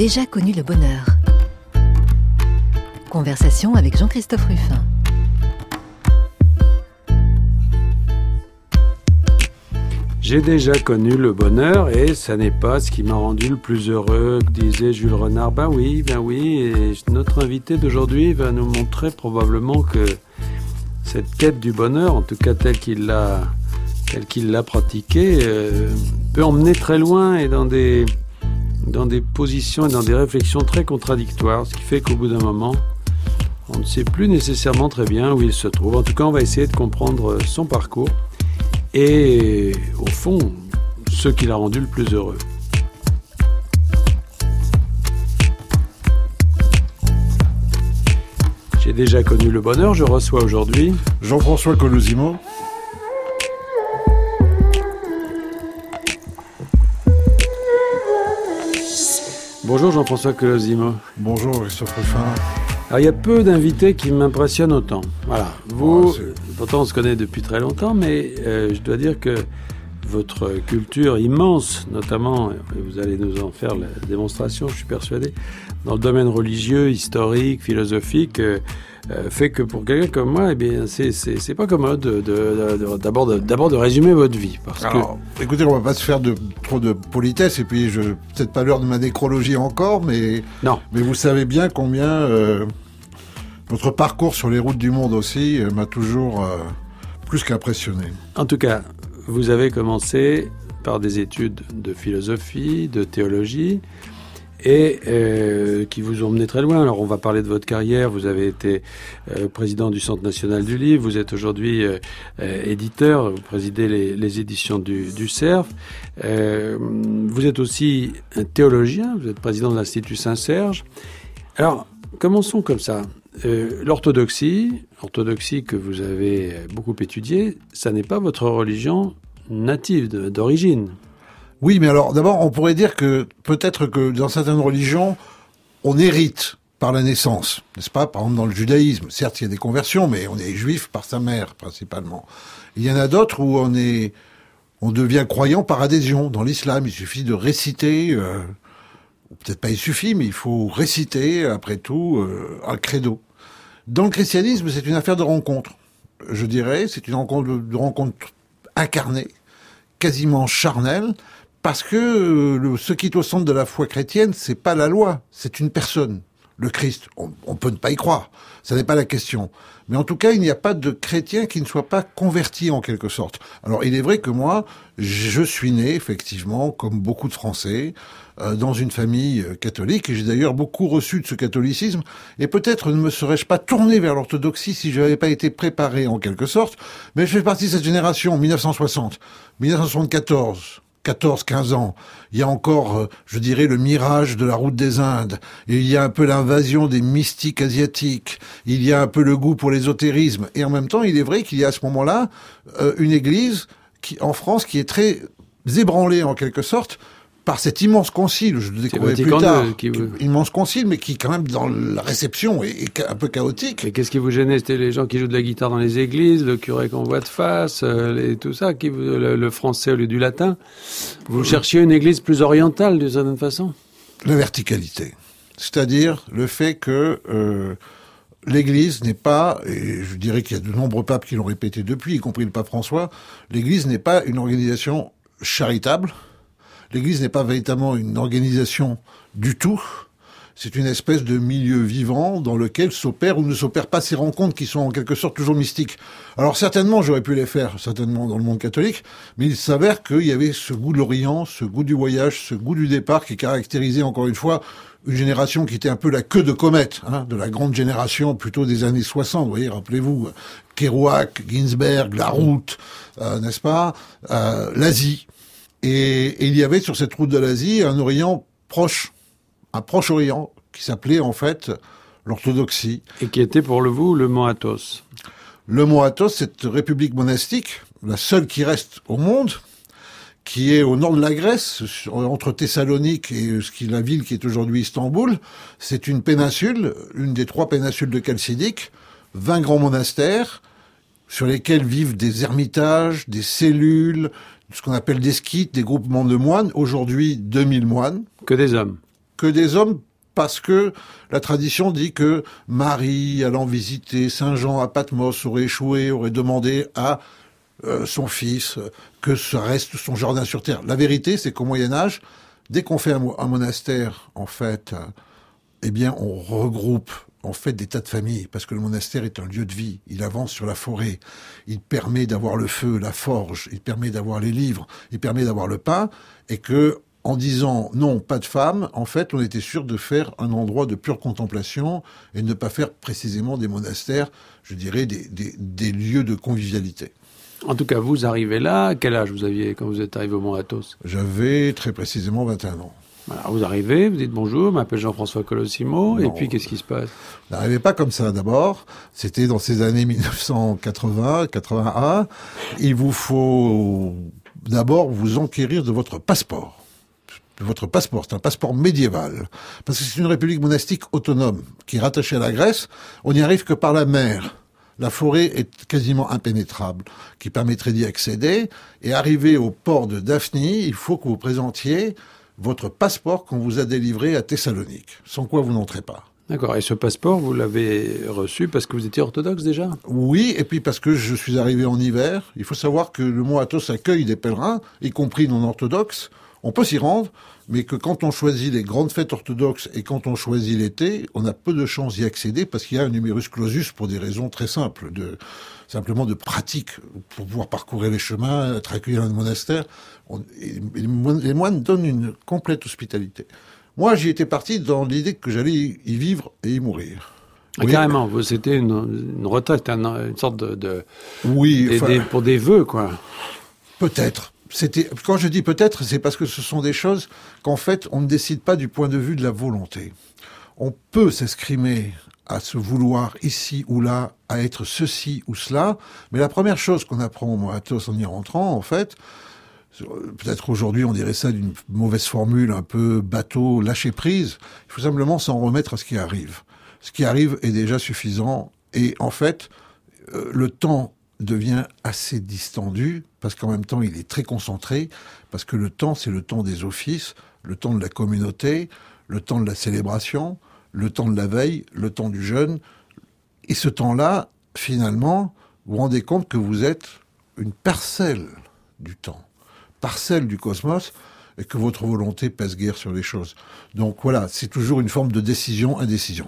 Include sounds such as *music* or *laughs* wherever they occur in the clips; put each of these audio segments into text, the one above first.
Déjà connu le bonheur. Conversation avec Jean-Christophe Ruffin. J'ai déjà connu le bonheur et ça n'est pas ce qui m'a rendu le plus heureux, disait Jules Renard. Ben oui, ben oui, et notre invité d'aujourd'hui va nous montrer probablement que cette quête du bonheur, en tout cas telle qu'il l'a, telle qu'il l'a pratiquée, euh, peut emmener très loin et dans des, dans des positions et dans des réflexions très contradictoires, ce qui fait qu'au bout d'un moment, on ne sait plus nécessairement très bien où il se trouve. En tout cas, on va essayer de comprendre son parcours et, au fond, ce qui l'a rendu le plus heureux. J'ai déjà connu le bonheur, je reçois aujourd'hui Jean-François Colosimo. Bonjour Jean-François Colosimo. Bonjour Christophe Ruffin. Alors il y a peu d'invités qui m'impressionnent autant. Voilà. Vous, pourtant on se connaît depuis très longtemps, mais euh, je dois dire que votre culture immense, notamment, et vous allez nous en faire la démonstration, je suis persuadé, dans le domaine religieux, historique, philosophique, euh, euh, fait que pour quelqu'un comme moi, eh bien, c'est pas commode d'abord de, d'abord de, résumer votre vie. Parce Alors, écoutez, on va pas se faire de, trop de politesse, et puis je peut-être pas l'heure de ma nécrologie encore, mais non. Mais vous savez bien combien euh, votre parcours sur les routes du monde aussi m'a toujours plus qu'impressionné. En tout cas, vous avez commencé par des études de philosophie, de théologie, et euh, qui vous ont mené très loin. Alors on va parler de votre carrière. Vous avez été euh, président du Centre national du livre. Vous êtes aujourd'hui euh, éditeur. Vous présidez les, éditions du, CERF. vous êtes aussi un théologien. Vous êtes président de l'Institut Saint-Serge. Alors commençons comme ça. l'orthodoxie, orthodoxie que vous avez beaucoup étudiée, ça n'est pas votre religion native, d'origine. Oui, mais alors d'abord, on pourrait dire que peut-être que dans certaines religions, on hérite par la naissance, n'est-ce pas? Par exemple, dans le judaïsme, certes, il y a des conversions, mais on est juif par sa mère, principalement. Il y en a d'autres où on est, on devient croyant par adhésion. Dans l'islam, il suffit de réciter, euh, peut-être pas il suffit, mais il faut réciter, après tout, euh, un credo. Dans le christianisme, c'est une affaire de rencontre. Je dirais, c'est une rencontre de rencontre incarnée, quasiment charnelle, parce que euh, ce qui est au centre de la foi chrétienne, c'est pas la loi, c'est une personne, le Christ. On, on, peut ne pas y croire, ça n'est pas la question. Mais en tout cas, il n'y a pas de chrétien qui ne soit pas converti en quelque sorte. Alors, il est vrai que moi, je suis né effectivement, comme beaucoup de Français, euh, dans une famille euh, catholique, et j'ai d'ailleurs beaucoup reçu de ce catholicisme, et peut-être ne me serais-je pas tourné vers l'orthodoxie si je n'avais pas été préparé en quelque sorte, mais je fais partie de cette génération, 1960, 1974, 14, 15 ans, il y a encore, euh, je dirais, le mirage de la route des Indes, il y a un peu l'invasion des mystiques asiatiques, il y a un peu le goût pour l'ésotérisme, et en même temps, il est vrai qu'il y a à ce moment-là une église qui, en France qui est très ébranlée en quelque sorte par cet immense concile, je le découvrirai plus tard, immense concile, mais qui quand même dans la réception est, un peu chaotique. Mais qu'est-ce qui vous gênait? C'était les gens qui jouent de la guitare dans les églises, le curé qu'on voit de face, euh, et tout ça, qui, le, français au lieu du latin. Vous cherchiez une église plus orientale d'une certaine façon? La verticalité, c'est-à-dire le fait que euh, l'Église n'est pas, et je dirais qu'il y a de nombreux papes qui l'ont répété depuis, y compris le pape François, l'Église n'est pas une organisation charitable, l'Église n'est pas véritablement une organisation du tout. C'est une espèce de milieu vivant dans lequel s'opèrent ou ne s'opèrent pas ces rencontres qui sont en quelque sorte toujours mystiques. Alors certainement, j'aurais pu les faire, certainement dans le monde catholique, mais il s'avère qu'il y avait ce goût de l'Orient, ce goût du voyage, ce goût du départ qui caractérisait encore une fois une génération qui était un peu la queue de comète, hein, de la grande génération plutôt des années 60, vous voyez, rappelez-vous, Kerouac, Ginsberg, la route, euh, n'est-ce pas, euh, l'Asie, et, il y avait sur cette route de l'Asie un Orient proche, un Proche-Orient, qui s'appelait en fait l'orthodoxie. Et qui était pour le vous le Mont Athos. Le Mont Athos, cette république monastique, la seule qui reste au monde, qui est au nord de la Grèce, entre Thessalonique et ce qui la ville qui est aujourd'hui Istanbul. C'est une péninsule, une des trois péninsules de Chalcidique, 20 grands monastères, sur lesquels vivent des ermitages, des cellules, ce qu'on appelle des skits, des groupements de moines. Aujourd'hui, 2000 moines. Que des hommes. que des hommes parce que la tradition dit que Marie, allant visiter Saint Jean à Patmos, aurait échoué, aurait demandé à euh, son fils que ça reste son jardin sur terre. La vérité, c'est qu'au Moyen Âge, dès qu'on fait un, monastère, en fait, euh, eh bien, on regroupe en fait des tas de familles, parce que le monastère est un lieu de vie. Il avance sur la forêt. Il permet d'avoir le feu, la forge. Il permet d'avoir les livres. Il permet d'avoir le pain. Et que, en disant non, pas de femmes, en fait, on était sûr de faire un endroit de pure contemplation et ne pas faire précisément des monastères, je dirais, des, des, lieux de convivialité. En tout cas, vous arrivez là, quel âge vous aviez quand vous êtes arrivé au Mont Athos J'avais très précisément 21 ans vous arrivez, vous dites bonjour, je m'appelle Jean-François Colossimo, et puis qu'est-ce qui se passe? N'arrivez pas comme ça d'abord. C'était dans ces années 1980, 81. Il vous faut d'abord vous enquérir de votre passeport. De votre passeport, c'est un passeport médiéval. Parce que c'est une république monastique autonome qui est rattachée à la Grèce. On n'y arrive que par la mer. La forêt est quasiment impénétrable, qui permettrait d'y accéder. Et arrivé au port de Daphne, il faut que vous présentiez votre passeport qu'on vous a délivré à Thessalonique, sans quoi vous n'entrez pas. D'accord. Et ce passeport, vous l'avez reçu parce que vous étiez orthodoxe déjà? Oui, et puis parce que je suis arrivé en hiver. Il faut savoir que le Mont Athos accueille des pèlerins, y compris non orthodoxes. On peut s'y rendre, mais que quand on choisit les grandes fêtes orthodoxes et quand on choisit l'été, on a peu de chances d'y accéder parce qu'il y a un numerus clausus pour des raisons très simples, de simplement de pratique pour pouvoir parcourir les chemins, être accueilli dans le monastère. les moines donnent une complète hospitalité. Moi, j'y étais parti dans l'idée que j'allais y vivre et y mourir. Ah, carrément, c'était une, retraite, une, sorte de, oui, pour des vœux, quoi. Peut-être c'était quand je dis peut-être, c'est parce que ce sont des choses qu'en fait on ne décide pas du point de vue de la volonté. On peut s'escrimer à se vouloir ici ou là, à être ceci ou cela, mais la première chose qu'on apprend à tous en y rentrant, en fait, peut-être aujourd'hui on dirait ça d'une mauvaise formule, un peu bateau, lâcher prise. Il faut simplement s'en remettre à ce qui arrive. Ce qui arrive est déjà suffisant et en fait, euh, le temps devient assez distendu, parce qu'en même temps il est très concentré, parce que le temps c'est le temps des offices, le temps de la communauté, le temps de la célébration, le temps de la veille, le temps du jeûne. Et ce temps-là, finalement, vous vous rendez compte que vous êtes une parcelle du temps, parcelle du cosmos, et que votre volonté pèse guère sur les choses. Donc voilà, c'est toujours une forme de décision-indécision.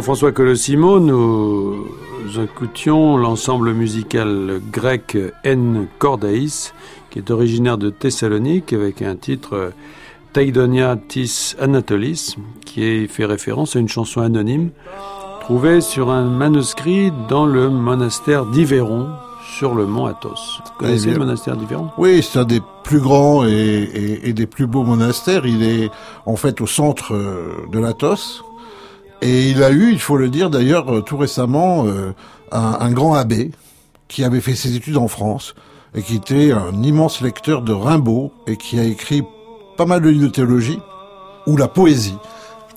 Jean-François Colossimo, nous écoutions l'ensemble musical grec En Cordaïs, qui est originaire de Thessalonique, avec un titre Taidonia Tis Anatolis, qui fait référence à une chanson anonyme trouvée sur un manuscrit dans le monastère d'Iveron, sur le mont Athos. Vous connaissez le monastère d'Iveron Oui, c'est un des plus grands et, et, des plus beaux monastères. Il est en fait au centre de l'Athos, et il a eu, il faut le dire d'ailleurs, euh, tout récemment, euh, un, grand abbé qui avait fait ses études en France et qui était un immense lecteur de Rimbaud et qui a écrit pas mal de livres de théologie où la poésie,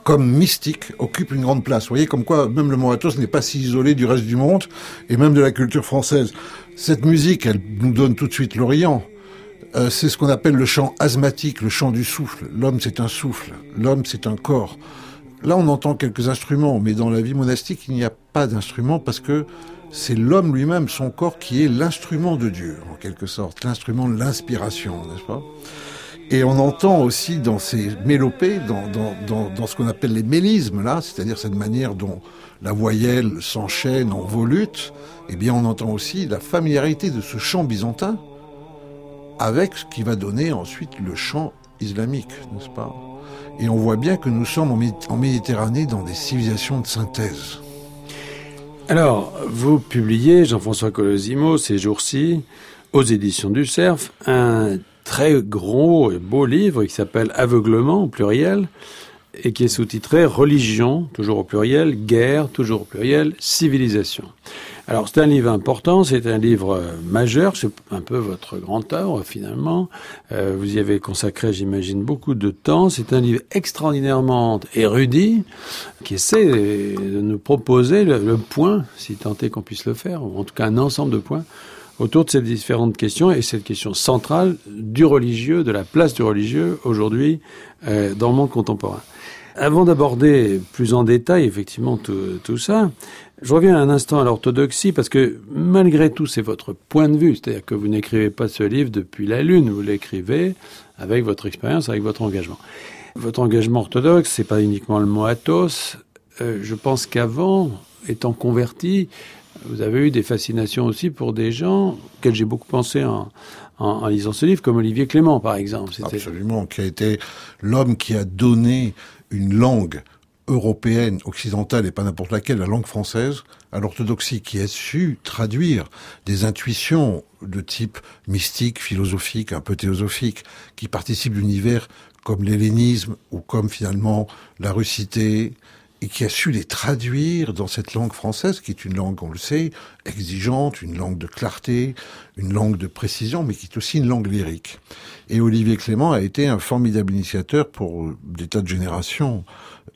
comme mystique, occupe une grande place. Vous voyez comme quoi même le Mont n'est pas si isolé du reste du monde et même de la culture française. Cette musique, elle nous donne tout de suite l'Orient. Euh, c'est ce qu'on appelle le chant asthmatique, le chant du souffle. L'homme, c'est un souffle. L'homme, c'est un corps. Là, on entend quelques instruments, mais dans la vie monastique, il n'y a pas d'instruments parce que c'est l'homme lui-même, son corps, qui est l'instrument de Dieu, en quelque sorte, l'instrument de l'inspiration, n'est-ce pas? Et on entend aussi dans ces mélopées, dans, ce qu'on appelle les mélismes, là, c'est-à-dire cette manière dont la voyelle s'enchaîne en volutes, eh bien on entend aussi la familiarité de ce chant byzantin avec ce qui va donner ensuite le chant islamique, n'est-ce pas? Et on voit bien que nous sommes en Méditerranée dans des civilisations de synthèse. Alors, vous publiez, Jean-François Colosimo, ces jours-ci, aux éditions du Cerf, un très gros et beau livre qui s'appelle Aveuglement au pluriel et qui est sous-titré Religion, toujours au pluriel, guerre, toujours au pluriel, civilisation. Alors c'est un livre important, c'est un livre majeur, c'est un peu votre grand œuvre finalement. Euh, vous y avez consacré, j'imagine, beaucoup de temps. C'est un livre extraordinairement érudit qui essaie de nous proposer le, le point, si tant est qu'on puisse le faire, ou en tout cas un ensemble de points autour de ces différentes questions et cette question centrale du religieux, de la place du religieux aujourd'hui euh, dans le monde contemporain. Avant d'aborder plus en détail effectivement tout, tout, ça, je reviens un instant à l'orthodoxie parce que malgré tout c'est votre point de vue, c'est-à-dire que vous n'écrivez pas ce livre depuis la lune, vous l'écrivez avec votre expérience, avec votre engagement. Votre engagement orthodoxe, c'est pas uniquement le mot athos. Euh, je pense qu'avant, étant converti, vous avez eu des fascinations aussi pour des gens auxquels j'ai beaucoup pensé en, lisant ce livre, comme Olivier Clément, par exemple. Absolument, qui a été l'homme qui a donné une langue européenne, occidentale et pas n'importe laquelle, la langue française, à l'orthodoxie, qui a su traduire des intuitions de type mystique, philosophique, un peu théosophique, qui participent d'univers comme l'hellénisme ou comme finalement la russité, et qui a su les traduire dans cette langue française, qui est une langue, on le sait, exigeante, une langue de clarté, une langue de précision, mais qui est aussi une langue lyrique. Et Olivier Clément a été un formidable initiateur pour des tas de générations,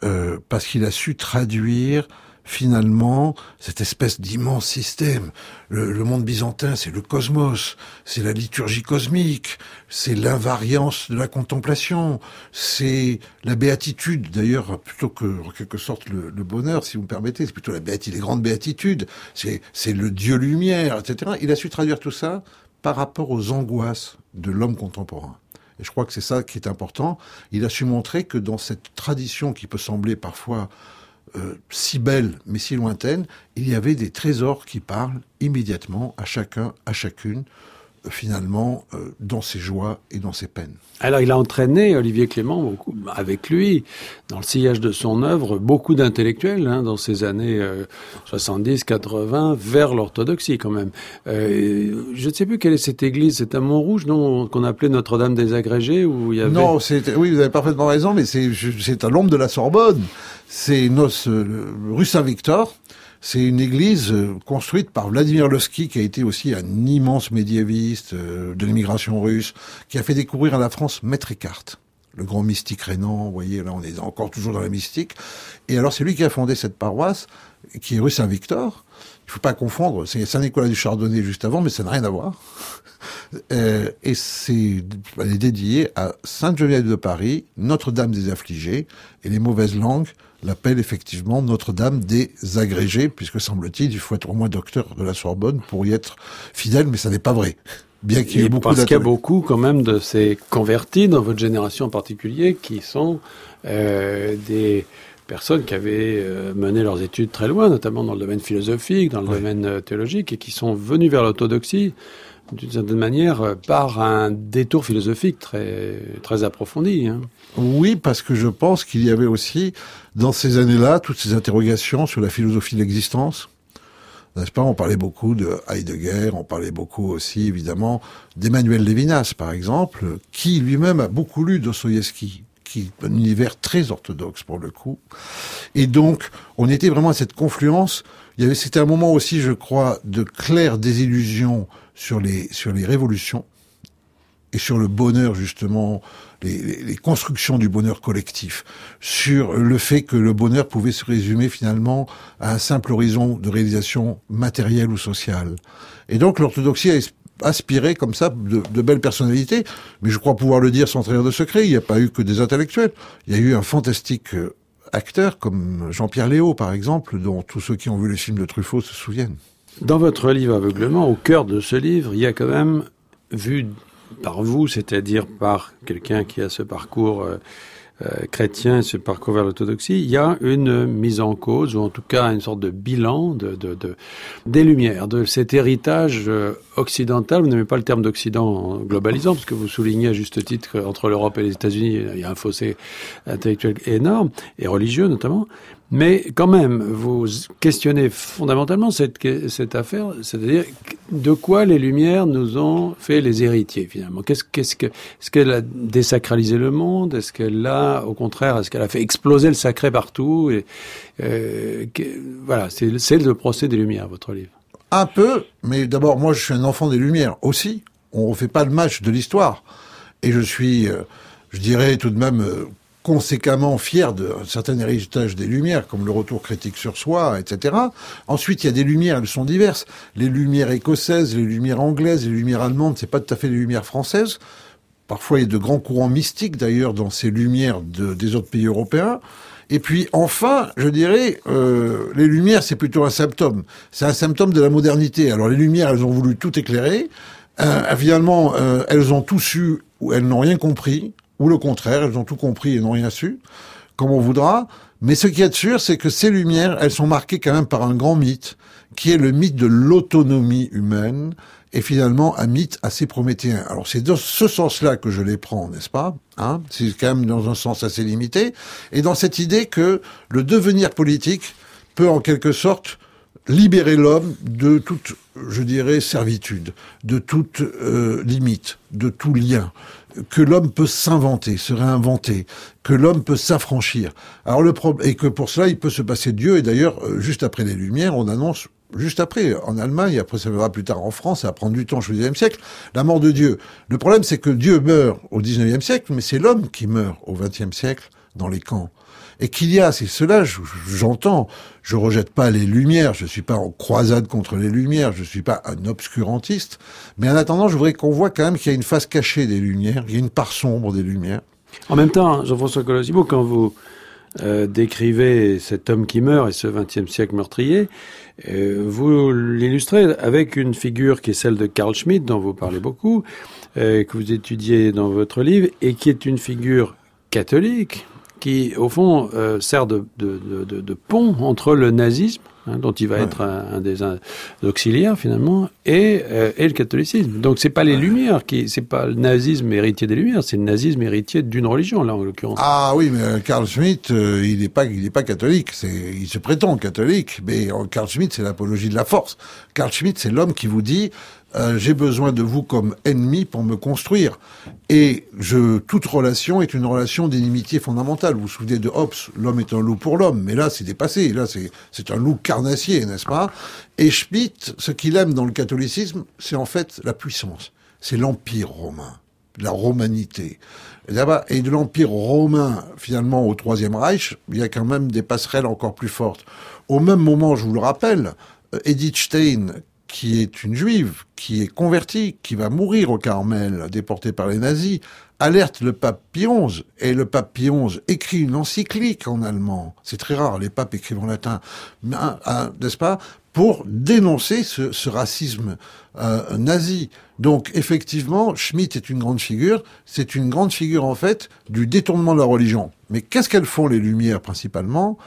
euh, parce qu'il a su traduire finalement cette espèce d'immense système. Le, le, monde byzantin, c'est le cosmos, c'est la liturgie cosmique, c'est l'invariance de la contemplation, c'est la béatitude. D'ailleurs, plutôt que en quelque sorte le, le bonheur, si vous me permettez, c'est plutôt la béatitude, les grandes béatitudes. C'est le Dieu lumière, etc. Il a su traduire tout ça par rapport aux angoisses de l'homme contemporain. Et je crois que c'est ça qui est important. Il a su montrer que dans cette tradition qui peut sembler parfois euh, si belle mais si lointaine, il y avait des trésors qui parlent immédiatement à chacun, à chacune, finalement, euh, dans ses joies et dans ses peines. Alors il a entraîné Olivier Clément beaucoup, avec lui dans le sillage de son œuvre beaucoup d'intellectuels hein, dans ces années euh, 70-80 vers l'orthodoxie quand même. Euh, je ne sais plus quelle est cette église, c'est à Montrouge non qu'on appelait Notre-Dame des agrégés où il y avait Non, c'est oui, vous avez parfaitement raison mais c'est à l'ombre de la Sorbonne. C'est rue Saint-Victor. C'est une église construite par Vladimir Levski, qui a été aussi un immense médiéviste de l'immigration russe, qui a fait découvrir à la France Maître Eckhart, le grand mystique rénan. Vous voyez, là, on est encore toujours dans la mystique. Et alors, c'est lui qui a fondé cette paroisse, qui est rue Saint-Victor. Il faut pas confondre, c'est Saint-Nicolas du Chardonnay juste avant, mais ça n'a rien à voir. *laughs* Euh, et c'est elle est dédiée à Sainte-Geneviève de Paris, Notre-Dame des Affligés, et les mauvaises langues l'appellent effectivement Notre-Dame des agrégés, puisque semble-t-il, il faut être au moins docteur de la Sorbonne pour y être fidèle, mais ça n'est pas vrai. Bien qu'il y ait beaucoup parce qu'il y a beaucoup quand même de ces convertis dans votre génération en particulier qui sont euh, des personnes qui avaient euh, mené leurs études très loin, notamment dans le domaine philosophique, dans le oui. domaine euh, théologique, et qui sont venus vers l'orthodoxie d'une certaine manière euh, par un détour philosophique très très approfondi. Hein. Oui, parce que je pense qu'il y avait aussi dans ces années-là toutes ces interrogations sur la philosophie de l'existence. N'est-ce pas? On parlait beaucoup de Heidegger, on parlait beaucoup aussi évidemment d'Emmanuel Levinas, par exemple, qui lui-même a beaucoup lu Dostoïevski qui est un univers très orthodoxe pour le coup. Et donc, on était vraiment à cette confluence. Il y c'était un moment aussi, je crois, de claire désillusion sur les, sur les révolutions et sur le bonheur, justement, les, les, les, constructions du bonheur collectif, sur le fait que le bonheur pouvait se résumer finalement à un simple horizon de réalisation matérielle ou sociale. Et donc l'orthodoxie a aspiré comme ça de, de, belles personnalités, mais je crois pouvoir le dire sans trahir de secret, il n'y a pas eu que des intellectuels, il y a eu un fantastique euh, acteur comme Jean-Pierre Léo, par exemple, dont tous ceux qui ont vu les films de Truffaut se souviennent. Dans votre livre Aveuglement, au cœur de ce livre, il y a quand même, vu par vous, c'est-à-dire par quelqu'un qui a ce parcours euh, chrétien, ce parcours vers l'orthodoxie, il y a une mise en cause, ou en tout cas une sorte de bilan de, de, de des Lumières, de cet héritage euh, occidental. Vous n'aimez pas le terme d'Occident globalisant, parce que vous soulignez à juste titre qu'entre l'Europe et les États-Unis, il y a un fossé intellectuel énorme, et religieux notamment. Mais quand même, vous questionnez fondamentalement cette, cette affaire, c'est-à-dire de quoi les Lumières nous ont fait les héritiers finalement? Qu'est-ce, qu'est-ce que, est-ce qu'elle a désacralisé le monde? Est-ce qu'elle a, au contraire, est-ce qu'elle a fait exploser le sacré partout? Et, euh, Voilà, c'est, le procès des Lumières, votre livre. Un peu, mais d'abord, moi, je suis un enfant des Lumières aussi. On ne fait pas le match de l'histoire, et je suis, euh, je dirais tout de même. Euh, conséquemment fier de certain héritage des Lumières, comme le retour critique sur soi, etc. Ensuite, il y a des Lumières, elles sont diverses. Les Lumières écossaises, les Lumières anglaises, les Lumières allemandes, c'est pas tout à fait les Lumières françaises. Parfois, il y a de grands courants mystiques, d'ailleurs, dans ces Lumières de, des autres pays européens. Et puis enfin, je dirais, euh, les lumières, c'est plutôt un symptôme. C'est un symptôme de la modernité. Alors les lumières, elles ont voulu tout éclairer. Euh, finalement, euh, elles ont tout su ou elles n'ont rien compris ou le contraire, elles ont tout compris et n'ont rien su, comme on voudra. Mais ce qui est sûr, c'est que ces lumières, elles sont marquées quand même par un grand mythe, qui est le mythe de l'autonomie humaine, et finalement un mythe assez prométhéen. Alors c'est dans ce sens-là que je les prends, n'est-ce pas? Hein? C'est quand même dans un sens assez limité, et dans cette idée que le devenir politique peut en quelque sorte libérer l'homme de toute, je dirais, servitude, de toute euh, limite, de tout lien que l'homme peut s'inventer, se réinventer, que l'homme peut s'affranchir. Alors le problème et que pour cela il peut se passer de Dieu. Et d'ailleurs, euh, juste après les Lumières, on annonce juste après en Allemagne, après ça viendra plus tard en France, ça va prendre du temps au XIXe siècle, la mort de Dieu. Le problème c'est que Dieu meurt au XIXe siècle, mais c'est l'homme qui meurt au XXe siècle dans les camps et qu'il y a, c'est cela, j'entends, je rejette pas les lumières, je suis pas en croisade contre les lumières, je suis pas un obscurantiste, mais en attendant, je voudrais qu'on voit quand même qu'il y a une face cachée des lumières, il y a une part sombre des lumières. En même temps, Jean-François Colosimo, quand vous euh, décrivez cet homme qui meurt et ce XXe siècle meurtrier, euh, vous l'illustrez avec une figure qui est celle de Carl Schmitt, dont vous parlez beaucoup, euh, que vous étudiez dans votre livre, et qui est une figure catholique, qui, au fond, euh, sert de, de, de, de, pont entre le nazisme, hein, dont il va être un, des auxiliaires finalement, et, euh, et le catholicisme. Donc c'est pas les Lumières qui, c'est pas le nazisme héritier des Lumières, c'est le nazisme héritier d'une religion là en l'occurrence. Ah oui, mais Carl Schmitt, euh, il n'est pas, il est pas catholique. C'est, il se prétend catholique, mais Carl Schmitt, c'est l'apologie de la force. Carl Schmitt, c'est l'homme qui vous dit euh, j'ai besoin de vous comme ennemi pour me construire. Et je, toute relation est une relation d'inimitié fondamentale. Vous vous souvenez de Hobbes, l'homme est un loup pour l'homme, mais là c'est dépassé, là c'est, un loup carnassier, n'est-ce pas? Et Schmitt, ce qu'il aime dans le catholicisme, c'est en fait la puissance, c'est l'empire romain, la romanité. Et de l'empire romain, finalement, au Troisième Reich, il y a quand même des passerelles encore plus fortes. Au même moment, je vous le rappelle, euh, Edith Stein, qui est une juive, qui est convertie, qui va mourir au Carmel, déportée par les nazis, alerte le pape Pie XI. Et le pape Pie XI écrit une encyclique en allemand. C'est très rare, les papes écrivent en latin, n'est-ce pas? Pour dénoncer ce, ce racisme euh, nazi. Donc effectivement, Schmitt est une grande figure. C'est une grande figure en fait du détournement de la religion. Mais qu'est-ce qu'elles font les Lumières principalement?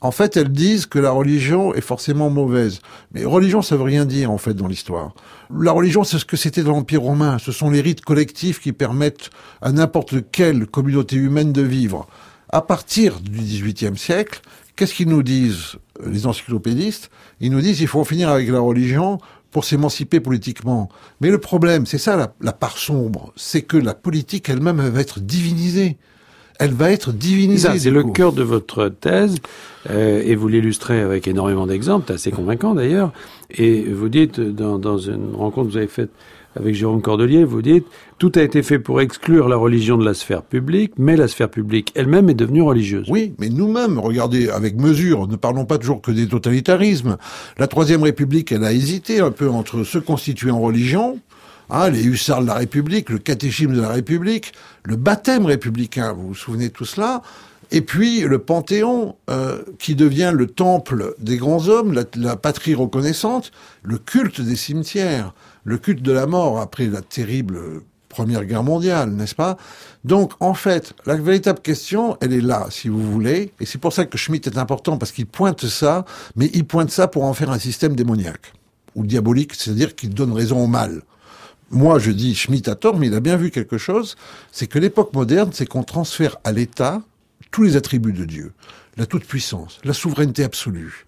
En fait, elles disent que la religion est forcément mauvaise. Mais religion, ça veut rien dire, en fait, dans l'histoire. La religion, c'est ce que c'était dans l'Empire romain. Ce sont les rites collectifs qui permettent à n'importe quelle communauté humaine de vivre. À partir du XVIIIe siècle, qu'est-ce qu'ils nous disent, les encyclopédistes? Ils nous disent qu'il faut en finir avec la religion pour s'émanciper politiquement. Mais le problème, c'est ça la, la part sombre, c'est que la politique elle-même va être divinisée elle va être divinisée. C'est le cœur de votre thèse, euh, et vous l'illustrez avec énormément d'exemples, assez convaincant d'ailleurs. Et vous dites, dans, dans, une rencontre que vous avez faite avec Jérôme Cordelier, vous dites, tout a été fait pour exclure la religion de la sphère publique, mais la sphère publique elle-même est devenue religieuse. Oui, mais nous-mêmes, regardez, avec mesure, ne parlons pas toujours que des totalitarismes. La Troisième République, elle a hésité un peu entre se constituer en religion, Hein, les hussards de la République, le catéchisme de la République, le baptême républicain, vous vous souvenez de tout cela? Et puis le Panthéon, euh, qui devient le temple des grands hommes, la, patrie reconnaissante, le culte des cimetières, le culte de la mort après la terrible Première Guerre mondiale, n'est-ce pas? Donc, en fait, la véritable question, elle est là, si vous voulez, et c'est pour ça que Schmitt est important, parce qu'il pointe ça, mais il pointe ça pour en faire un système démoniaque, ou diabolique, c'est-à-dire qu'il donne raison au mal. Moi, je dis Schmitt a tort, mais il a bien vu quelque chose, c'est que l'époque moderne, c'est qu'on transfère à l'État tous les attributs de Dieu. La toute-puissance, la souveraineté absolue,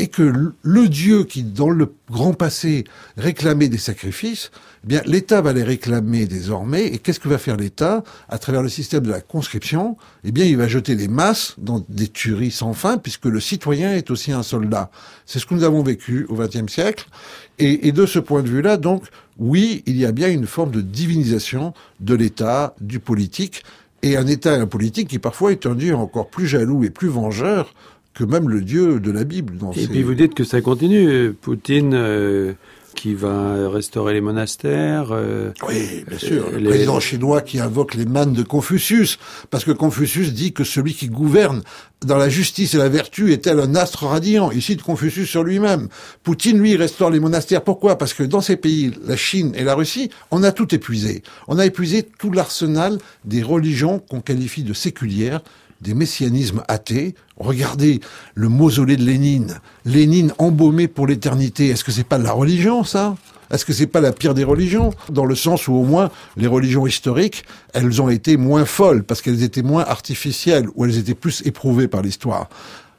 et que le Dieu qui, dans le grand passé, réclamait des sacrifices, eh bien, l'État va les réclamer désormais. Et qu'est-ce que va faire l'État à travers le système de la conscription? Eh bien, il va jeter les masses dans des tueries sans fin, puisque le citoyen est aussi un soldat. C'est ce que nous avons vécu au XXe siècle. Et, et de ce point de vue-là, donc, oui, il y a bien une forme de divinisation de l'État, du politique, et un État et un politique qui parfois est un Dieu encore plus jaloux et plus vengeur que même le Dieu de la Bible. Dans et puis vous dites que ça continue. Poutine euh, qui va restaurer les monastères. Euh, oui, bien sûr. Le président chinois qui invoque les mannes de Confucius, parce que Confucius dit que celui qui gouverne dans la justice et la vertu est tel un astre radiant. Il cite Confucius sur lui-même. Poutine, lui, restaure les monastères. Pourquoi? Parce que dans ces pays, la Chine et la Russie, on a tout épuisé. On a épuisé tout l'arsenal des religions qu'on qualifie de séculières, des messianismes athées. Regardez le mausolée de Lénine. Lénine embaumé pour l'éternité. Est-ce que c'est pas de la religion, ça? Est-ce que c'est pas la pire des religions? Dans le sens où au moins les religions historiques, elles ont été moins folles parce qu'elles étaient moins artificielles ou elles étaient plus éprouvées par l'histoire.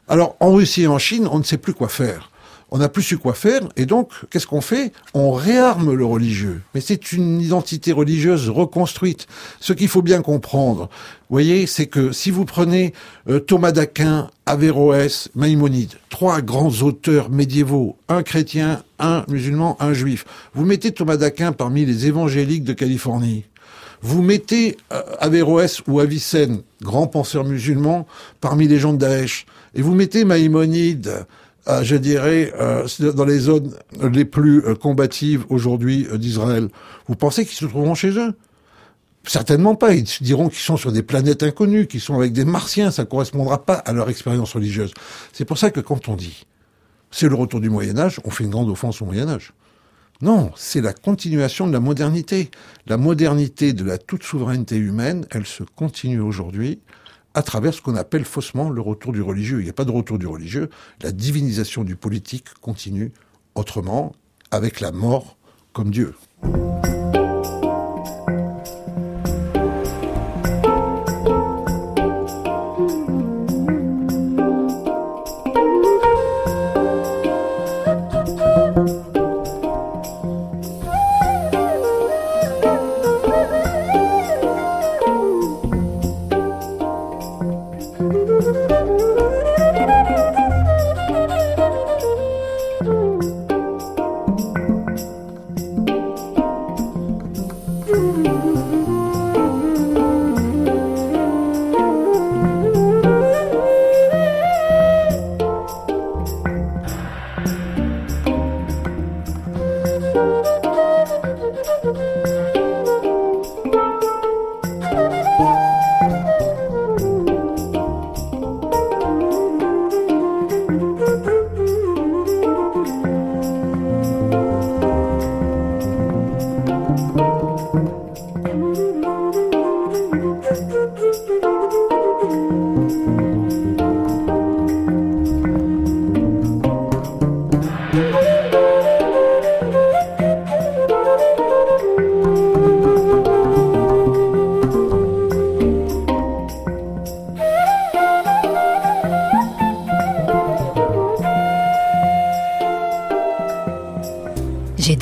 Alors en Russie et en Chine, on ne sait plus quoi faire on n'a plus su quoi faire, et donc, qu'est-ce qu'on fait? On réarme le religieux. Mais c'est une identité religieuse reconstruite. Ce qu'il faut bien comprendre, voyez, c'est que si vous prenez euh, Thomas d'Aquin, Averroès, Maïmonide, trois grands auteurs médiévaux, un chrétien, un musulman, un juif, vous mettez Thomas d'Aquin parmi les évangéliques de Californie, vous mettez euh, Averroès ou Avicenne, grand penseur musulman, parmi les gens de Daesh, et vous mettez Maïmonide, je dirais, euh, dans les zones les plus euh, combatives aujourd'hui d'Israël. Vous pensez qu'ils se trouveront chez eux? Certainement pas. Ils diront qu'ils sont sur des planètes inconnues, qu'ils sont avec des martiens. Ça ne correspondra pas à leur expérience religieuse. C'est pour ça que quand on dit c'est le retour du Moyen Âge, on fait une grande offense au Moyen Âge. Non, c'est la continuation de la modernité. La modernité de la toute souveraineté humaine, elle se continue aujourd'hui à travers ce qu'on appelle faussement le retour du religieux. Il n'y a pas de retour du religieux. La divinisation du politique continue autrement, avec la mort comme Dieu.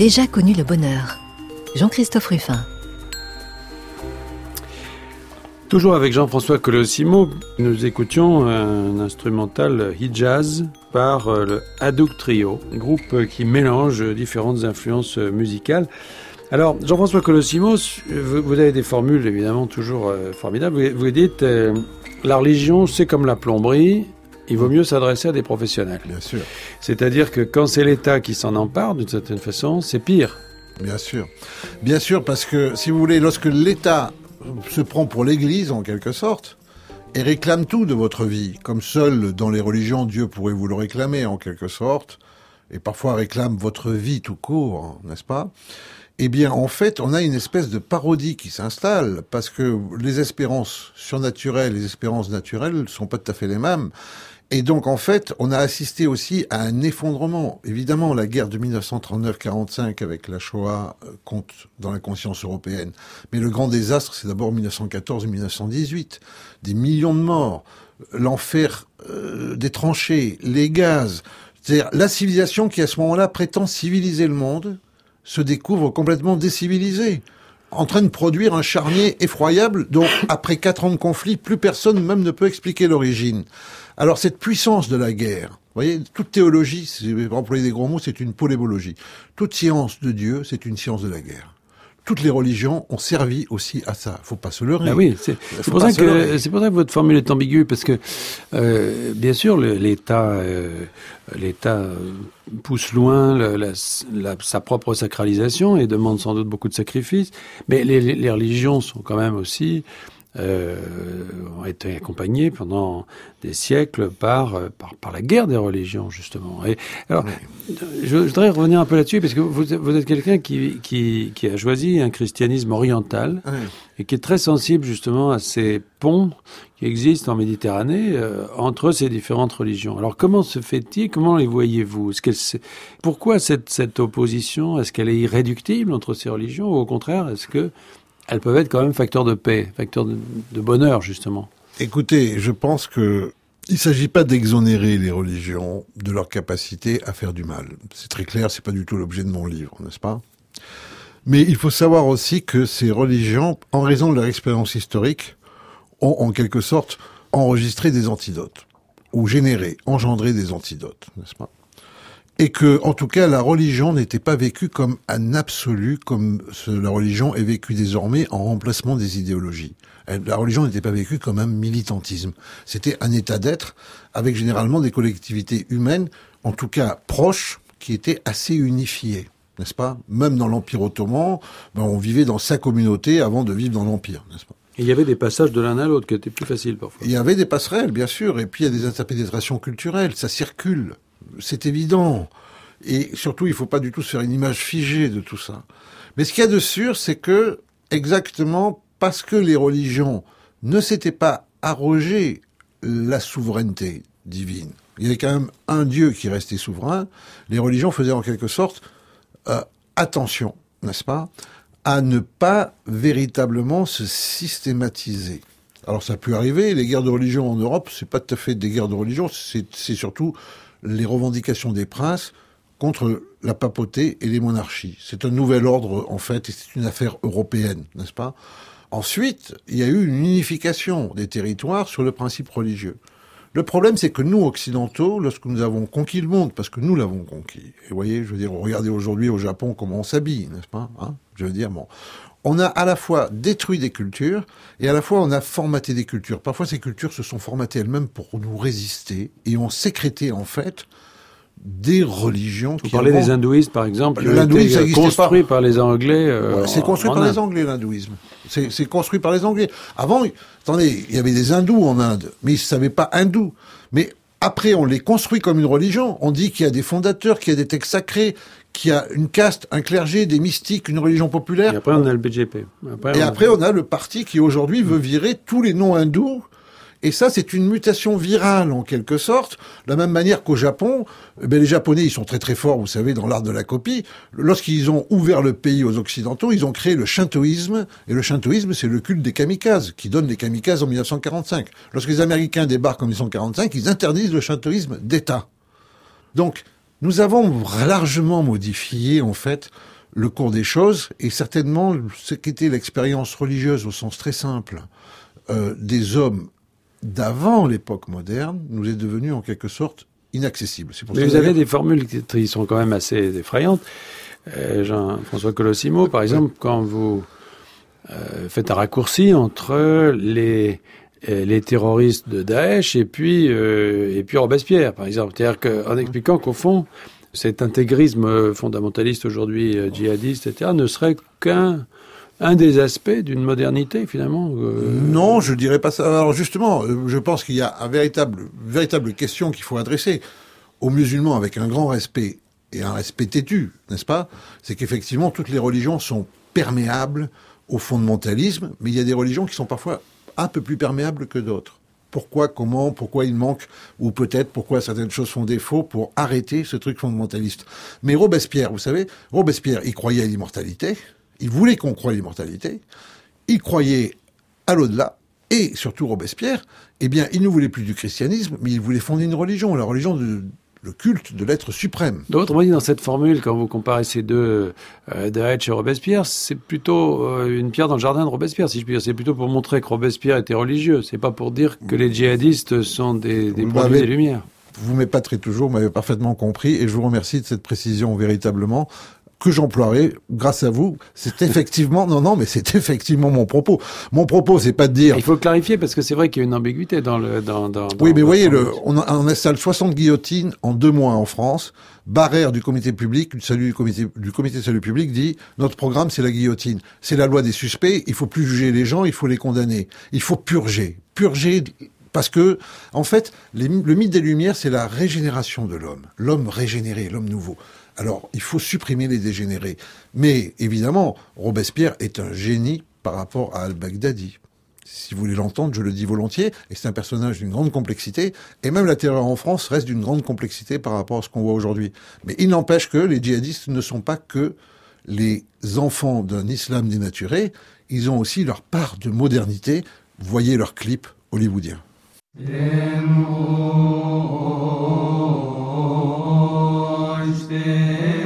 Déjà connu le bonheur. Jean-Christophe Ruffin. Toujours avec Jean-François Colosimo, nous écoutions un instrumental Hijaz par euh, le Hadouk Trio, groupe qui mélange différentes influences musicales. Alors, Jean-François Colosimo, vous avez des formules évidemment toujours euh, formidables. Vous dites, euh, la religion, c'est comme la plomberie, il vaut mieux s'adresser à des professionnels. Bien sûr. C'est-à-dire que quand c'est l'État qui s'en empare, d'une certaine façon, c'est pire. Bien sûr. Bien sûr, parce que, si vous voulez, lorsque l'État se prend pour l'Église, en quelque sorte, et réclame tout de votre vie, comme seul dans les religions Dieu pourrait vous le réclamer, en quelque sorte, et parfois réclame votre vie tout court, n'est-ce pas? Eh bien, en fait, on a une espèce de parodie qui s'installe parce que les espérances surnaturelles, les espérances naturelles sont pas tout à fait les mêmes. Et donc, en fait, on a assisté aussi à un effondrement. Évidemment, la guerre de 1939-45 avec la Shoah euh, compte dans la conscience européenne. Mais le grand désastre, c'est d'abord 1914-1918. Des millions de morts, l'enfer euh, des tranchées, les gaz. C'est-à-dire la civilisation qui, à ce moment-là, prétend civiliser le monde, se découvre complètement décivilisée en train de produire un charnier effroyable dont, après quatre ans de conflit, plus personne même ne peut expliquer l'origine. Alors cette puissance de la guerre, vous voyez, toute théologie, pour employer des gros mots, c'est une polémologie. Toute science de Dieu, c'est une science de la guerre toutes les religions ont servi aussi à ça. Faut pas se leurrer. Ah oui, c'est pour, ça que c'est pour ça que votre formule est ambiguë parce que euh, bien sûr l'État euh, l'État pousse loin la, sa propre sacralisation et demande sans doute beaucoup de sacrifices, mais les, les religions sont quand même aussi euh, ont été accompagnés pendant des siècles par, par, par, la guerre des religions, justement. Et, alors, je, voudrais revenir un peu là-dessus, parce que vous, vous êtes quelqu'un qui, qui, qui, a choisi un christianisme oriental et qui est très sensible, justement, à ces ponts qui existent en Méditerranée euh, entre ces différentes religions. Alors, comment se fait-il? Comment les voyez-vous? Pourquoi cette, cette opposition? Est-ce qu'elle est irréductible entre ces religions? Ou au contraire, est-ce que elles peuvent être quand même facteurs de paix, facteurs de, bonheur, justement. Écoutez, je pense que il s'agit pas d'exonérer les religions de leur capacité à faire du mal. C'est très clair, c'est pas du tout l'objet de mon livre, n'est-ce pas? Mais il faut savoir aussi que ces religions, en raison de leur expérience historique, ont en quelque sorte enregistré des antidotes ou généré, engendré des antidotes, n'est-ce pas? Et que, en tout cas, la religion n'était pas vécue comme un absolu, comme la religion est vécue désormais en remplacement des idéologies. La religion n'était pas vécue comme un militantisme. C'était un état d'être avec généralement des collectivités humaines, en tout cas proches, qui étaient assez unifiées n'est-ce pas? Même dans l'Empire ottoman, ben, on vivait dans sa communauté avant de vivre dans l'Empire, n'est-ce pas? Il y avait des passages de l'un à l'autre qui étaient plus faciles parfois. Il y avait des passerelles, bien sûr, et puis il y a des interprétations culturelles, ça circule c'est évident. Et surtout, il ne faut pas du tout se faire une image figée de tout ça. Mais ce qu'il y a de sûr, c'est que, exactement parce que les religions ne s'étaient pas arrogées la souveraineté divine, il y avait quand même un Dieu qui restait souverain, les religions faisaient en quelque sorte euh, attention, n'est-ce pas, à ne pas véritablement se systématiser. Alors ça a pu arriver, les guerres de religion en Europe, c'est pas tout à fait des guerres de religion, c'est surtout les revendications des princes contre la papauté et les monarchies. C'est un nouvel ordre, en fait, et c'est une affaire européenne, n'est-ce pas? Ensuite, il y a eu une unification des territoires sur le principe religieux. Le problème, c'est que nous, occidentaux, lorsque nous avons conquis le monde, parce que nous l'avons conquis, et vous voyez, je veux dire, regardez aujourd'hui au Japon comment on s'habille, n'est-ce pas hein Je veux dire, bon, on a à la fois détruit des cultures et à la fois on a formaté des cultures. Parfois ces cultures se sont formatées elles-mêmes pour nous résister et ont sécrété en fait des religions. Vous parlez des hindouistes par exemple, l'hindouisme été construit par les Anglais. Euh, c'est construit par les Anglais l'hindouisme. C'est construit par les Anglais. Avant, attendez, il y avait des hindous en Inde, mais ils ne savaient pas hindou. Mais après, on les construit comme une religion. On dit qu'il y a des fondateurs, qu'il y a des textes sacrés, qu'il y a une caste, un clergé, des mystiques, une religion populaire. Et après, on a le BJP. et après, on a le parti qui aujourd'hui veut virer tous les noms hindous. Et ça, c'est une mutation virale en quelque sorte, de la même manière qu'au Japon, eh les Japonais, ils sont très très forts, vous savez, dans l'art de la copie. Lorsqu'ils ont ouvert le pays aux Occidentaux, ils ont créé le shintoïsme, et le shintoïsme, c'est le culte des kamikazes, qui donne les kamikazes en 1945. Lorsque les Américains débarquent en 1945, ils interdisent le shintoïsme d'État. Donc, nous avons largement modifié, en fait, le cours des choses, et certainement ce qu'était l'expérience religieuse au sens très simple euh, des hommes d'avant l'époque moderne nous est devenu en quelque sorte inaccessible. Mais vous avez des formules qui sont quand même assez effrayantes. Euh, Jean-François Colossimo, par exemple, quand vous euh, faites un raccourci entre les les terroristes de Daesh et puis euh, et puis Robespierre, par exemple. C'est-à-dire qu'en expliquant qu'au fond, cet intégrisme fondamentaliste aujourd'hui euh, djihadiste, etc., ne serait qu'un un des aspects d'une modernité finalement. Non, je dirais pas ça. Alors justement, je pense qu'il y a un véritable véritable question qu'il faut adresser aux musulmans avec un grand respect et un respect têtu, n'est-ce pas? C'est qu'effectivement, toutes les religions sont perméables au fondamentalisme, mais il y a des religions qui sont parfois un peu plus perméables que d'autres. Pourquoi, comment, pourquoi il manque, ou peut-être pourquoi certaines choses font défaut pour arrêter ce truc fondamentaliste. Mais Robespierre, vous savez, Robespierre, il croyait à l'immortalité, il voulait qu'on croie à l'immortalité, il croyait à l'au-delà, et surtout Robespierre, eh bien, il ne voulait plus du christianisme, mais il voulait fonder une religion, la religion de, le culte de l'être suprême. D'autres dit, dans cette formule, quand vous comparez ces deux, euh, et Robespierre, c'est plutôt euh, une pierre dans le jardin de Robespierre, si je puis dire. C'est plutôt pour montrer que Robespierre était religieux. C'est pas pour dire que les djihadistes sont des, des produits des Lumières. Vous m'épaterez toujours, vous m'avez parfaitement compris, et je vous remercie de cette précision véritablement que j'emploierai grâce à vous. C'est effectivement, non, non, mais c'est effectivement mon propos. Mon propos, c'est pas de dire. Il faut clarifier parce que c'est vrai qu'il y a une ambiguïté dans le, dans, dans Oui, mais voyez, le, on, on, installe 60 guillotines en deux mois en France. Barrère du comité public, du, salut, du, comité, du comité de salut public dit notre programme c'est la guillotine, c'est la loi des suspects. Il faut plus juger les gens, il faut les condamner, il faut purger, purger parce que, en fait, le mythe des Lumières, c'est la régénération de l'homme, l'homme régénéré, l'homme nouveau. Alors, il faut supprimer les dégénérés. Mais, évidemment, Robespierre est un génie par rapport à al-Baghdadi. Si vous voulez l'entendre, je le dis volontiers, et c'est un personnage d'une grande complexité, et même la terreur en France reste d'une grande complexité par rapport à ce qu'on voit aujourd'hui. Mais il n'empêche que les djihadistes ne sont pas que les enfants d'un islam dénaturé, ils ont aussi leur part de modernité. Voyez leurs clips hollywoodiens. stay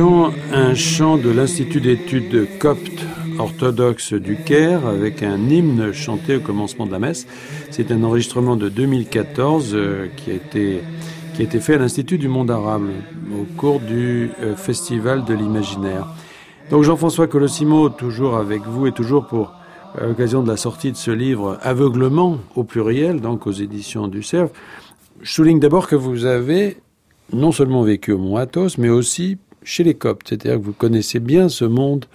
un chant de l'Institut d'études coptes orthodoxes du Caire avec un hymne chanté au commencement de la messe. C'est un enregistrement de 2014 euh, qui, a été, qui a été fait à l'Institut du monde arabe au cours du euh, Festival de l'imaginaire. Donc Jean-François Colossimo, toujours avec vous et toujours pour euh, l'occasion de la sortie de ce livre Aveuglement au pluriel, donc aux éditions du Cerf. Je souligne d'abord que vous avez non seulement vécu au Mont Athos, mais aussi chez les Coptes. C'est-à-dire que vous connaissez bien ce monde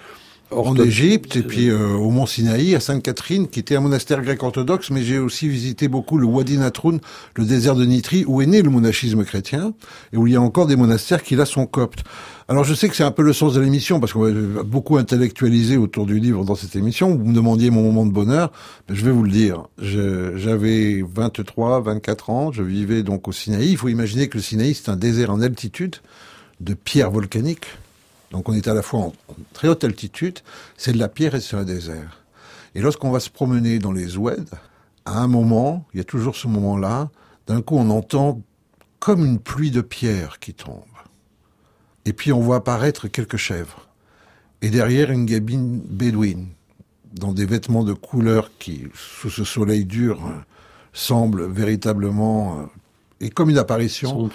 en Égypte et puis euh, au Mont Sinaï, à Sainte-Catherine, qui était un monastère grec orthodoxe, mais j'ai aussi visité beaucoup le Wadi Natroun, le désert de Nitri, où est né le monachisme chrétien, et où il y a encore des monastères qui là sont coptes. Alors je sais que c'est un peu le sens de l'émission, parce qu'on va beaucoup intellectualiser autour du livre dans cette émission. Vous me demandiez mon moment de bonheur, je vais vous le dire. J'avais 23, 24 ans, je vivais donc au Sinaï. Il faut imaginer que le Sinaï, c'est un désert en altitude, de pierre volcanique. Donc on est à la fois en, très haute altitude, c'est de la pierre et c'est un désert. Et lorsqu'on va se promener dans les oueds, à un moment, il y a toujours ce moment-là, d'un coup on entend comme une pluie de pierre qui tombe. Et puis on voit apparaître quelques chèvres. Et derrière une gabine bédouine, dans des vêtements de couleur qui, sous ce soleil dur, semblent véritablement... Euh, et comme une apparition,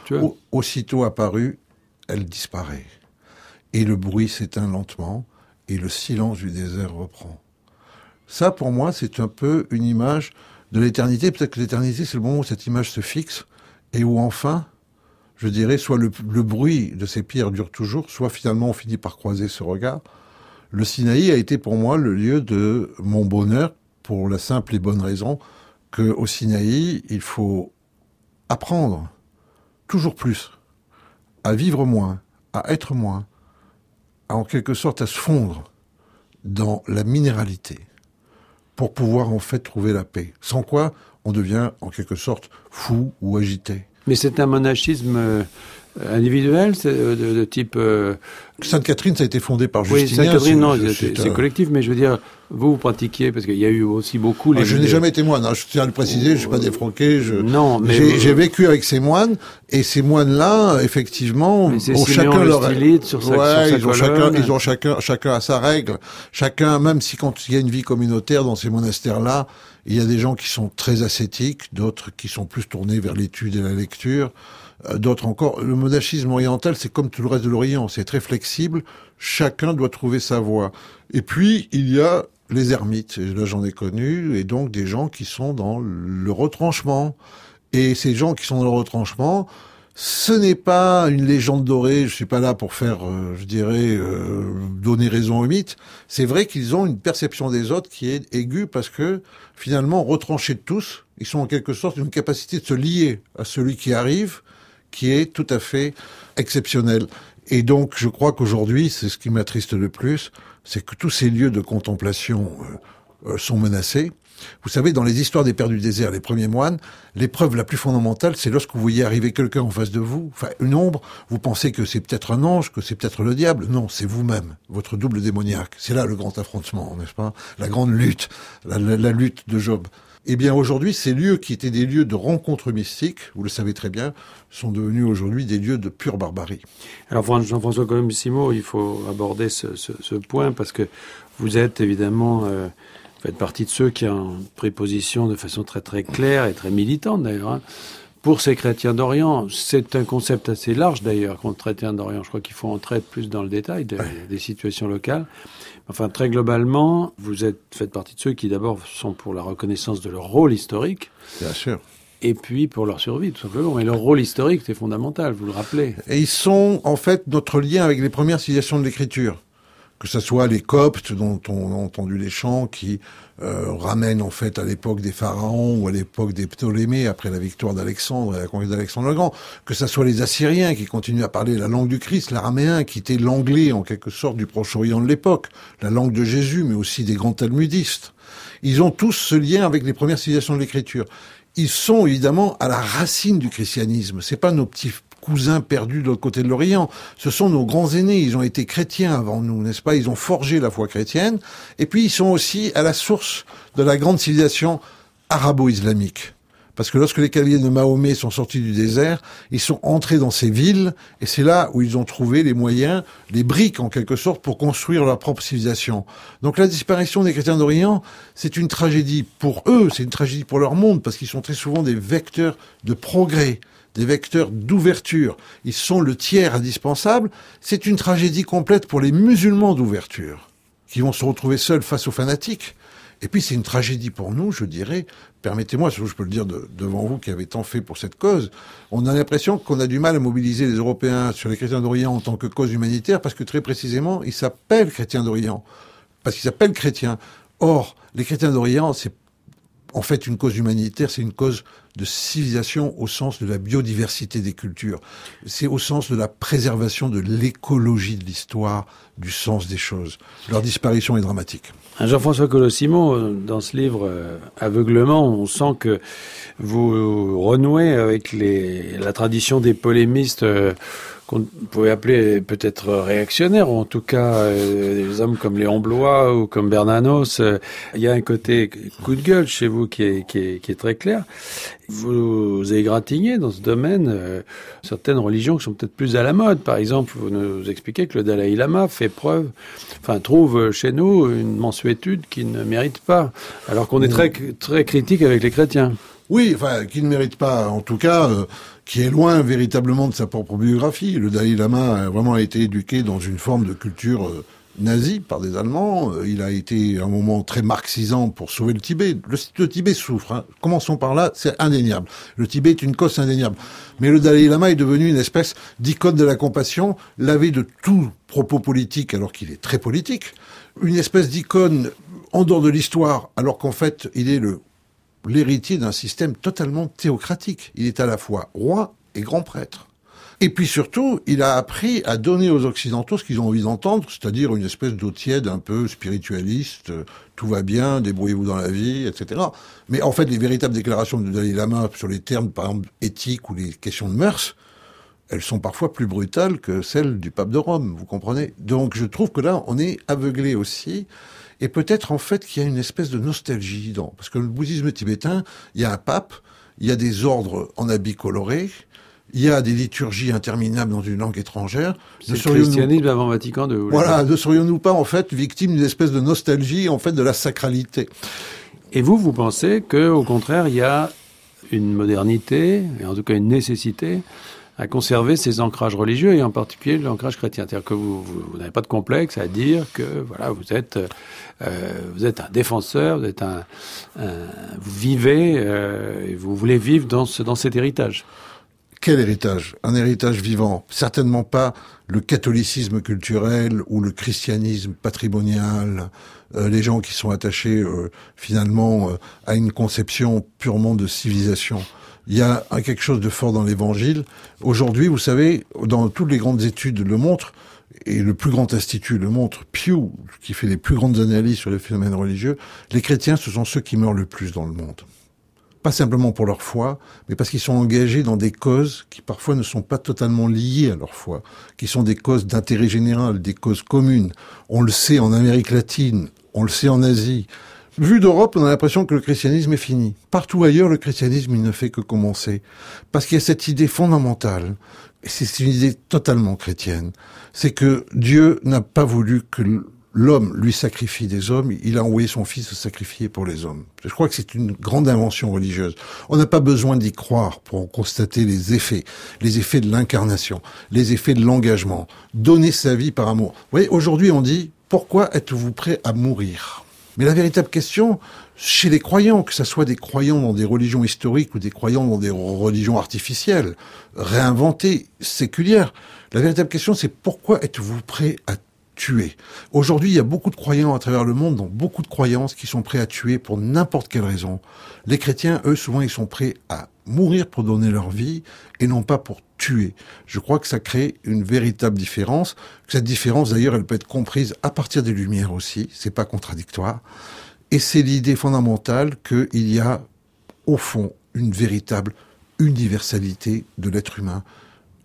aussitôt apparue elle disparaît. Et le bruit s'éteint lentement, et le silence du désert reprend. Ça, pour moi, c'est un peu une image de l'éternité. Peut-être que l'éternité, c'est le moment où cette image se fixe, et où enfin, je dirais, soit le, bruit de ces pierres dure toujours, soit finalement on finit par croiser ce regard. Le Sinaï a été pour moi le lieu de mon bonheur, pour la simple et bonne raison que au Sinaï, il faut apprendre toujours plus à vivre moins, à être moins, à en quelque sorte à se fondre dans la minéralité pour pouvoir en fait trouver la paix. Sans quoi on devient en quelque sorte fou ou agité. Mais c'est un monachisme euh, individuel, c'est euh, de, de type. euh, Sainte-Catherine, ça a été fondé par oui, Justinien. Sainte-Catherine, non, c'est- un- collectif, mais je veux dire, vous, vous pratiquiez, parce qu'il y a eu aussi beaucoup. Ah, les je n'ai jamais été moine, hein, je tiens à le préciser, je suis pas défranqué. Je... Non, mais. J'ai vécu avec ces moines, et ces moines-là, effectivement, Mais ont chacun le leur stylite sur sa- ouais, sur sa ils ont chacun, ils ont chacun, chacun à sa règle. Chacun, même si quand il y a une vie communautaire dans ces monastères-là, il y a des gens qui sont très ascétiques, d'autres qui sont plus tournés vers l'étude et la lecture, euh, d'autres encore. Le monachisme oriental, c'est comme tout le reste de l'Orient, c'est très flexible. Chacun doit trouver sa voie. Et puis il y a les ermites. Et là, j'en ai connu, et donc des gens qui sont dans le retranchement. Et ces gens qui sont dans le retranchement, ce n'est pas une légende dorée. Je suis pas là pour faire, euh, je dirais, euh, donner raison aux mythes. C'est vrai qu'ils ont une perception des autres qui est aiguë parce que finalement, retranchés de tous, ils sont en quelque sorte une capacité de se lier à celui qui arrive, qui est tout à fait exceptionnel. Et donc, je crois qu'aujourd'hui, c'est ce qui m'attriste le plus, c'est que tous ces lieux de contemplation euh, euh, sont menacés. Vous savez, dans les histoires des pères du désert, les premiers moines, l'épreuve la plus fondamentale, c'est lorsque vous voyez arriver quelqu'un en face de vous, enfin une ombre, vous pensez que c'est peut-être un ange, que c'est peut-être le diable. Non, c'est vous-même, votre double démoniaque. C'est là le grand affrontement, n'est-ce pas? La grande lutte, la, lutte de Job. Eh bien, aujourd'hui, ces lieux qui étaient des lieux de rencontres mystiques, vous le savez très bien, sont devenus aujourd'hui des lieux de pure barbarie. Alors Fran- Jean-François Colombo-Simo, il faut aborder ce, point parce que vous êtes évidemment, euh, vous faites partie de ceux qui ont pris position de façon très très claire et très militante d'ailleurs hein, pour ces chrétiens d'Orient. C'est un concept assez large d'ailleurs contre chrétiens d'Orient. Je crois qu'il faut entrer plus dans le détail des, des situations locales. Enfin, très globalement, vous êtes faites partie de ceux qui d'abord sont pour la reconnaissance de leur rôle historique Bien sûr. et puis pour leur survie tout simplement. Et leur rôle historique, c'est fondamental, vous le rappelez. Et ils sont en fait notre lien avec les premières civilisations de l'écriture. Que ce soit les Coptes, dont on a entendu les chants, qui euh, ramènent en fait à l'époque des pharaons ou à l'époque des Ptolémées, après la victoire d'Alexandre et la conquête d'Alexandre le Grand. Que ce soit les Assyriens qui continuent à parler la langue du Christ, l'araméen, qui était l'anglais en quelque sorte du Proche-Orient de l'époque, la langue de Jésus, mais aussi des grands talmudistes. Ils ont tous ce lien avec les premières civilisations de l'écriture. Ils sont évidemment à la racine du christianisme. C'est pas nos petits cousins perdus de l'autre côté de l'Orient. Ce sont nos grands aînés. Ils ont été chrétiens avant nous, n'est-ce pas? Ils ont forgé la foi chrétienne. Et puis ils sont aussi à la source de la grande civilisation arabo-islamique. Parce que lorsque les cavaliers de Mahomet sont sortis du désert, ils sont entrés dans ces villes, et c'est là où ils ont trouvé les moyens, les briques en quelque sorte, pour construire leur propre civilisation. Donc la disparition des chrétiens d'Orient, c'est une tragédie pour eux, c'est une tragédie pour leur monde, parce qu'ils sont très souvent des vecteurs de progrès, des vecteurs d'ouverture. Ils sont le tiers indispensable. C'est une tragédie complète pour les musulmans d'ouverture, qui vont se retrouver seuls face aux fanatiques. Et puis c'est une tragédie pour nous, je dirais, permettez-moi, je peux le dire de- devant vous qui avez tant fait pour cette cause, on a l'impression qu'on a du mal à mobiliser les Européens sur les chrétiens d'Orient en tant que cause humanitaire, parce que très précisément, ils s'appellent chrétiens d'Orient, parce qu'ils s'appellent chrétiens. Or, les chrétiens d'Orient, c'est en fait une cause humanitaire, c'est une cause de civilisation au sens de la biodiversité des cultures. C'est au sens de la préservation de l'écologie de l'histoire, du sens des choses. Leur disparition est dramatique. Jean-François Colossimo, euh, dans ce livre euh, Aveuglement, on sent que vous renouez avec la tradition des polémistes euh, qu'on pouvait appeler peut-être réactionnaires, ou en tout cas euh, des hommes comme Léon Blois ou comme Bernanos. Euh, Il y a un côté coup de gueule chez vous qui est, qui est, qui est très clair. Vous avez gratigné dans ce domaine euh, certaines religions qui sont peut-être plus à la mode. Par exemple, vous nous expliquez que le Dalai Lama fait preuve, enfin trouve chez nous une mensuétude qui ne mérite pas, alors qu'on est très très critique avec les chrétiens. Oui, enfin, qui ne mérite pas, en tout cas, euh, qui est loin véritablement de sa propre biographie. Le Dalai Lama a vraiment été éduqué dans une forme de culture euh, nazie par des Allemands. Euh, il a été un moment très marxisant pour sauver le Tibet. Le, le Tibet souffre. Hein. Commençons par là, c'est indéniable. Le Tibet est une cause indéniable. Mais le Dalai Lama est devenu une espèce d'icône de la compassion, lavé de tout propos politique alors qu'il est très politique. Une espèce d'icône en dehors de l'histoire alors qu'en fait il est le l'héritier d'un système totalement théocratique. Il est à la fois roi et grand prêtre. Et puis surtout, il a appris à donner aux Occidentaux ce qu'ils ont envie d'entendre, c'est-à-dire une espèce d'eau tiède un peu spiritualiste, euh, tout va bien, débrouillez-vous dans la vie, etc. Mais en fait, les véritables déclarations du Dalai Lama sur les termes, par exemple, éthiques ou les questions de mœurs, elles sont parfois plus brutales que celles du pape de Rome, vous comprenez? Donc je trouve que là, on est aveuglé aussi. Et peut-être en fait qu'il y a une espèce de nostalgie dans... Parce que le bouddhisme tibétain, il y a un pape, il y a des ordres en habits colorés, il y a des liturgies interminables dans une langue étrangère. C'est le christianisme avant Vatican II. Voilà, ne serions-nous pas en fait victimes d'une espèce de nostalgie en fait de la sacralité? Et vous, vous pensez que au contraire, il y a une modernité, et en tout cas une nécessité à conserver ces ancrages religieux et en particulier l'ancrage chrétien. C'est-à-dire que vous, n'avez pas de complexe à dire que voilà vous êtes euh, vous êtes un défenseur, vous êtes un, vous vivez euh, et vous voulez vivre dans dans cet héritage. Quel héritage? Un héritage vivant. Certainement pas le catholicisme culturel ou le christianisme patrimonial, euh, les gens qui sont attachés finalement à une conception purement de civilisation il y a quelque chose de fort dans l'évangile. Aujourd'hui, vous savez, dans toutes les grandes études le montrent, et le plus grand institut le montre, Pew, qui fait les plus grandes analyses sur les phénomènes religieux, les chrétiens, ce sont ceux qui meurent le plus dans le monde. Pas simplement pour leur foi, mais parce qu'ils sont engagés dans des causes qui parfois ne sont pas totalement liées à leur foi, qui sont des causes d'intérêt général, des causes communes. On le sait en Amérique latine, on le sait en Asie, Vu d'Europe, on a l'impression que le christianisme est fini. Partout ailleurs, le christianisme, il ne fait que commencer. Parce qu'il y a cette idée fondamentale, et c'est une idée totalement chrétienne, c'est que Dieu n'a pas voulu que l'homme lui sacrifie des hommes, il a envoyé son fils se sacrifier pour les hommes. Je crois que c'est une grande invention religieuse. On n'a pas besoin d'y croire pour constater les effets, les effets de l'incarnation, les effets de l'engagement, donner sa vie par amour. Vous voyez, aujourd'hui on dit, pourquoi êtes-vous prêt à mourir? Mais la véritable question, chez les croyants, que ce soit des croyants dans des religions historiques ou des croyants dans des religions artificielles, réinventées, séculières, la véritable question c'est pourquoi êtes-vous prêt à tuer Aujourd'hui, il y a beaucoup de croyants à travers le monde, dans beaucoup de croyances, qui sont prêts à tuer pour n'importe quelle raison. Les chrétiens, eux, souvent, ils sont prêts à mourir pour donner leur vie et non pas pour tuer. Je crois que ça crée une véritable différence. Cette différence, d'ailleurs, elle peut être comprise à partir des Lumières aussi. C'est pas contradictoire. Et c'est l'idée fondamentale qu'il y a, au fond, une véritable universalité de l'être humain,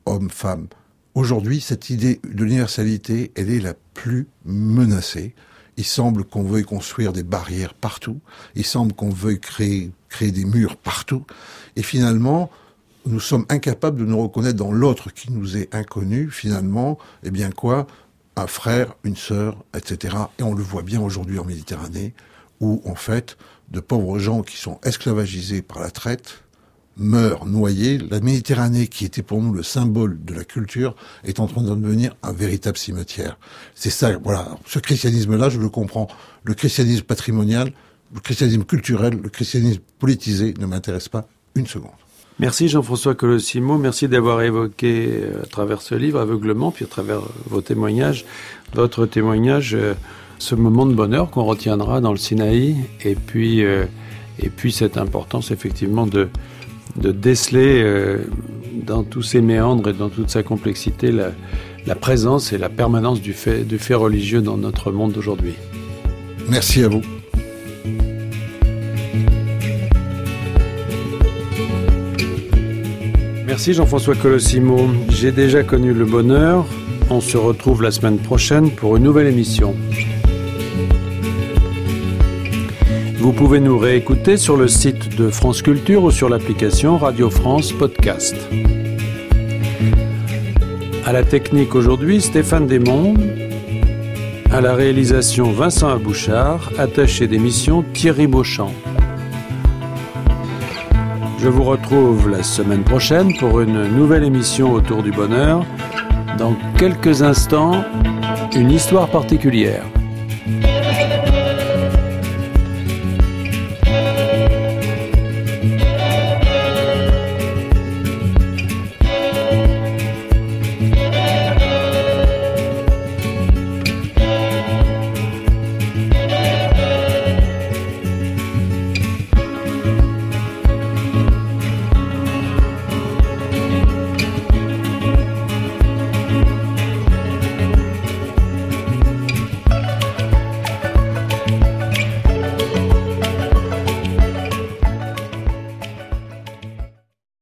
homme-femme. Aujourd'hui, cette idée de l'universalité, elle est la plus menacée. Il semble qu'on veuille construire des barrières partout. Il semble qu'on veuille créer, créer des murs partout. Et finalement, nous sommes incapables de nous reconnaître dans l'autre qui nous est inconnu, finalement, eh bien quoi? Un frère, une sœur, etc. Et on le voit bien aujourd'hui en Méditerranée, où en fait, de pauvres gens qui sont esclavagisés par la traite meurent noyés. La Méditerranée, qui était pour nous le symbole de la culture, est en train de devenir un véritable cimetière. C'est ça, voilà. Ce christianisme-là, je le comprends. Le christianisme patrimonial, le christianisme culturel, le christianisme politisé ne m'intéresse pas une seconde. Merci Jean-François Colossimo, merci d'avoir évoqué euh, à travers ce livre Aveuglement, puis à travers vos témoignages, votre témoignage, euh, ce moment de bonheur qu'on retiendra dans le Sinaï, et puis, euh, et puis cette importance effectivement de, de déceler dans tous ses méandres et dans toute sa complexité la, la présence et la permanence du fait, du fait religieux dans notre monde d'aujourd'hui. Merci à vous. Merci Jean-François Colossimo. J'ai déjà connu le bonheur. On se retrouve la semaine prochaine pour une nouvelle émission. Vous pouvez nous réécouter sur le site de France Culture ou sur l'application Radio France Podcast. À la technique aujourd'hui, Stéphane Desmonds. À la réalisation, Vincent Abouchard. Attaché d'émission, Thierry Beauchamp. Je vous retrouve la semaine prochaine pour une nouvelle émission autour du bonheur. Dans quelques instants, une histoire particulière.